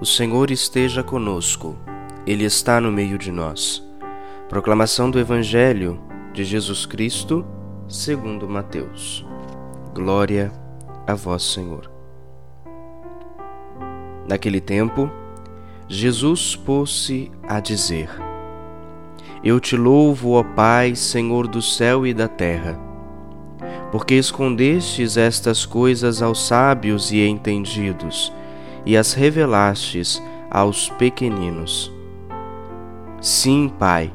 O Senhor esteja conosco, Ele está no meio de nós. Proclamação do Evangelho de Jesus Cristo, segundo Mateus. Glória a vós, Senhor. Naquele tempo, Jesus pôs-se a dizer: Eu te louvo, ó Pai, Senhor do céu e da terra, porque escondestes estas coisas aos sábios e entendidos e as revelastes aos pequeninos. Sim, Pai,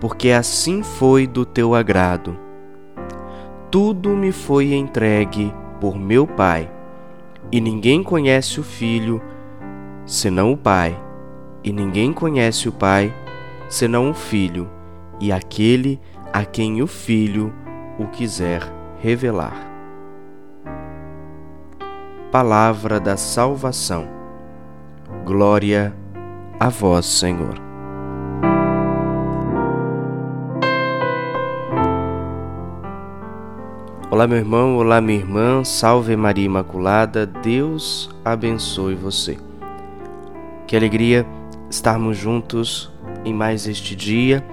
porque assim foi do teu agrado. Tudo me foi entregue por meu Pai, e ninguém conhece o Filho senão o Pai, e ninguém conhece o Pai senão o Filho, e aquele a quem o Filho o quiser revelar palavra da salvação. Glória a vós, Senhor. Olá, meu irmão, olá, minha irmã, salve Maria Imaculada, Deus abençoe você. Que alegria estarmos juntos em mais este dia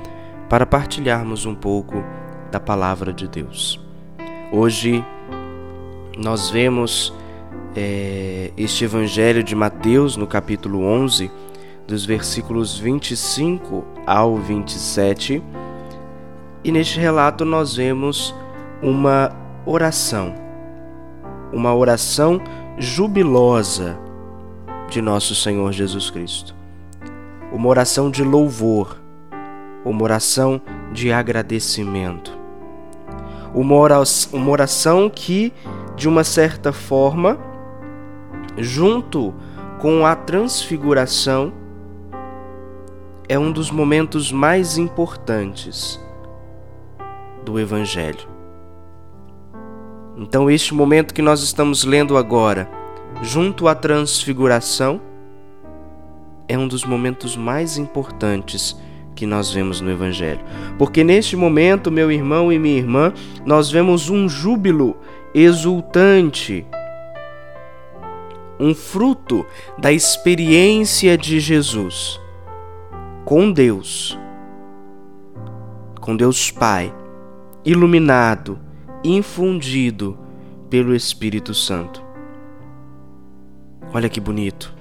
para partilharmos um pouco da palavra de Deus. Hoje nós vemos é, este Evangelho de Mateus, no capítulo 11, dos versículos 25 ao 27. E neste relato nós vemos uma oração, uma oração jubilosa de nosso Senhor Jesus Cristo. Uma oração de louvor, uma oração de agradecimento. Uma oração que, de uma certa forma, junto com a transfiguração, é um dos momentos mais importantes do Evangelho. Então, este momento que nós estamos lendo agora, junto à transfiguração, é um dos momentos mais importantes que nós vemos no Evangelho. Porque neste momento, meu irmão e minha irmã, nós vemos um júbilo exultante um fruto da experiência de Jesus com Deus, com Deus Pai, iluminado, infundido pelo Espírito Santo. Olha que bonito.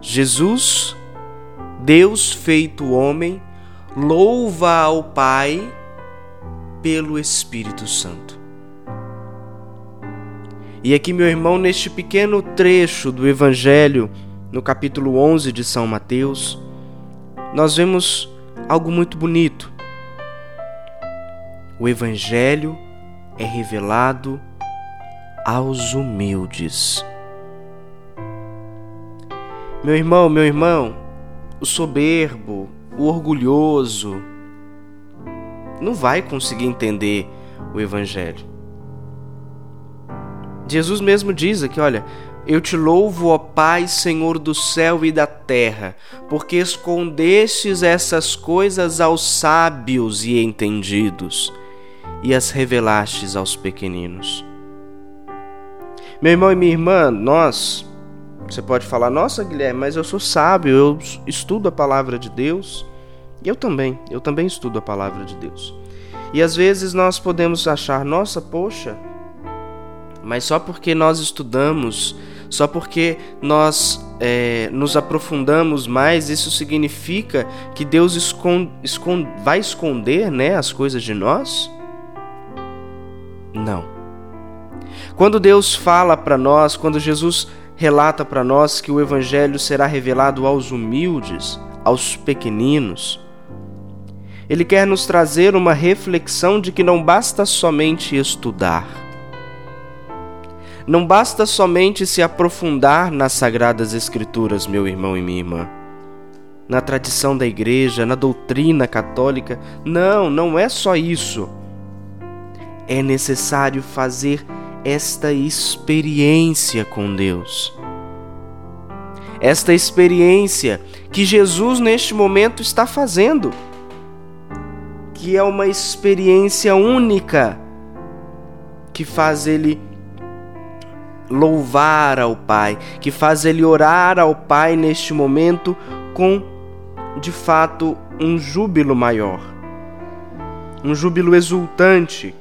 Jesus, Deus feito homem, louva ao Pai pelo Espírito Santo. E aqui, meu irmão, neste pequeno trecho do Evangelho, no capítulo 11 de São Mateus, nós vemos algo muito bonito. O Evangelho é revelado aos humildes. Meu irmão, meu irmão, o soberbo, o orgulhoso, não vai conseguir entender o Evangelho. Jesus mesmo diz aqui, olha, eu te louvo, ó Pai, Senhor do céu e da terra, porque escondestes essas coisas aos sábios e entendidos e as revelastes aos pequeninos. Meu irmão e minha irmã, nós, você pode falar, nossa Guilherme, mas eu sou sábio, eu estudo a palavra de Deus. E eu também, eu também estudo a palavra de Deus. E às vezes nós podemos achar, nossa, poxa, mas só porque nós estudamos, só porque nós é, nos aprofundamos mais, isso significa que Deus esconde, esconde, vai esconder né, as coisas de nós? Não. Quando Deus fala para nós, quando Jesus relata para nós que o Evangelho será revelado aos humildes, aos pequeninos, Ele quer nos trazer uma reflexão de que não basta somente estudar não basta somente se aprofundar nas sagradas Escrituras, meu irmão e minha irmã, na tradição da igreja, na doutrina católica. Não, não é só isso. É necessário fazer esta experiência com Deus. Esta experiência que Jesus neste momento está fazendo, que é uma experiência única que faz ele louvar ao Pai, que faz ele orar ao Pai neste momento com, de fato, um júbilo maior, um júbilo exultante.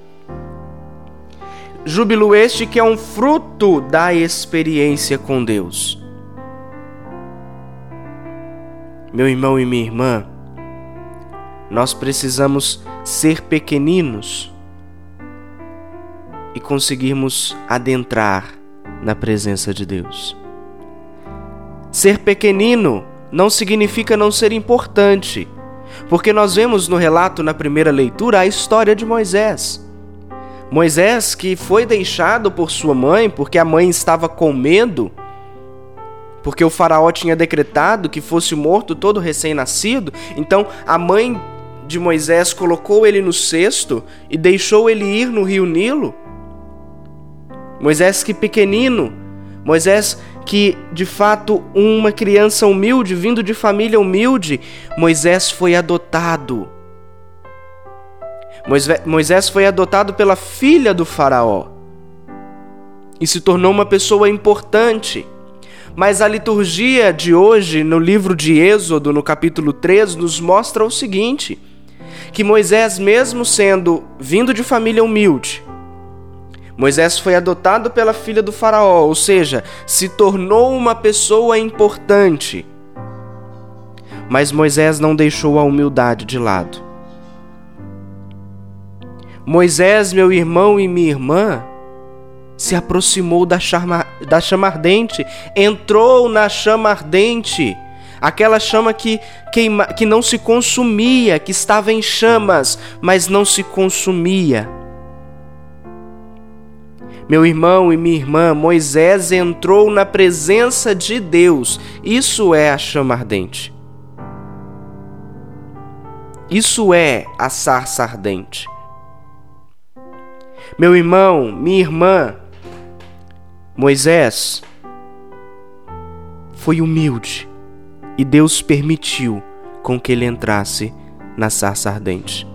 Júbilo este que é um fruto da experiência com Deus. Meu irmão e minha irmã, nós precisamos ser pequeninos e conseguirmos adentrar na presença de Deus. Ser pequenino não significa não ser importante, porque nós vemos no relato na primeira leitura a história de Moisés. Moisés, que foi deixado por sua mãe porque a mãe estava com medo, porque o faraó tinha decretado que fosse morto todo recém-nascido, então a mãe de Moisés colocou ele no cesto e deixou ele ir no rio Nilo. Moisés que pequenino, Moisés que de fato uma criança humilde, vindo de família humilde, Moisés foi adotado. Moisés foi adotado pela filha do Faraó e se tornou uma pessoa importante. Mas a liturgia de hoje, no livro de Êxodo, no capítulo 3, nos mostra o seguinte: que Moisés, mesmo sendo vindo de família humilde, Moisés foi adotado pela filha do Faraó, ou seja, se tornou uma pessoa importante. Mas Moisés não deixou a humildade de lado. Moisés, meu irmão e minha irmã, se aproximou da chama, da chama ardente, entrou na chama ardente, aquela chama que, queima, que não se consumia, que estava em chamas, mas não se consumia. Meu irmão e minha irmã, Moisés entrou na presença de Deus. Isso é a chama ardente. Isso é a sarça ardente. Meu irmão, minha irmã, Moisés foi humilde e Deus permitiu com que ele entrasse na sarça ardente.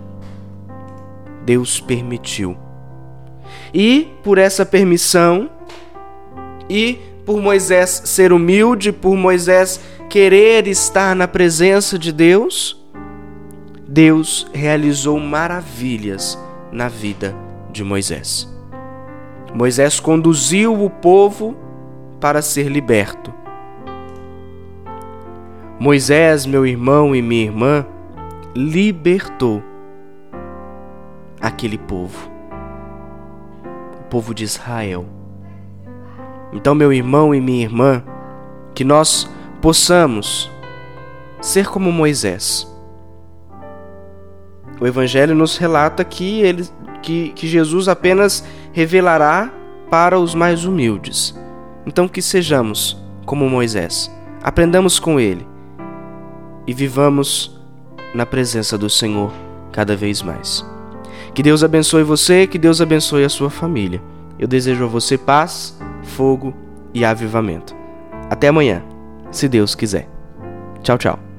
Deus permitiu. E por essa permissão e por Moisés ser humilde, por Moisés querer estar na presença de Deus, Deus realizou maravilhas na vida de Moisés. Moisés conduziu o povo para ser liberto. Moisés, meu irmão e minha irmã, libertou aquele povo povo de Israel. Então, meu irmão e minha irmã, que nós possamos ser como Moisés. O Evangelho nos relata que, ele, que, que Jesus apenas revelará para os mais humildes. Então, que sejamos como Moisés, aprendamos com ele e vivamos na presença do Senhor cada vez mais. Que Deus abençoe você, que Deus abençoe a sua família. Eu desejo a você paz, fogo e avivamento. Até amanhã, se Deus quiser. Tchau, tchau.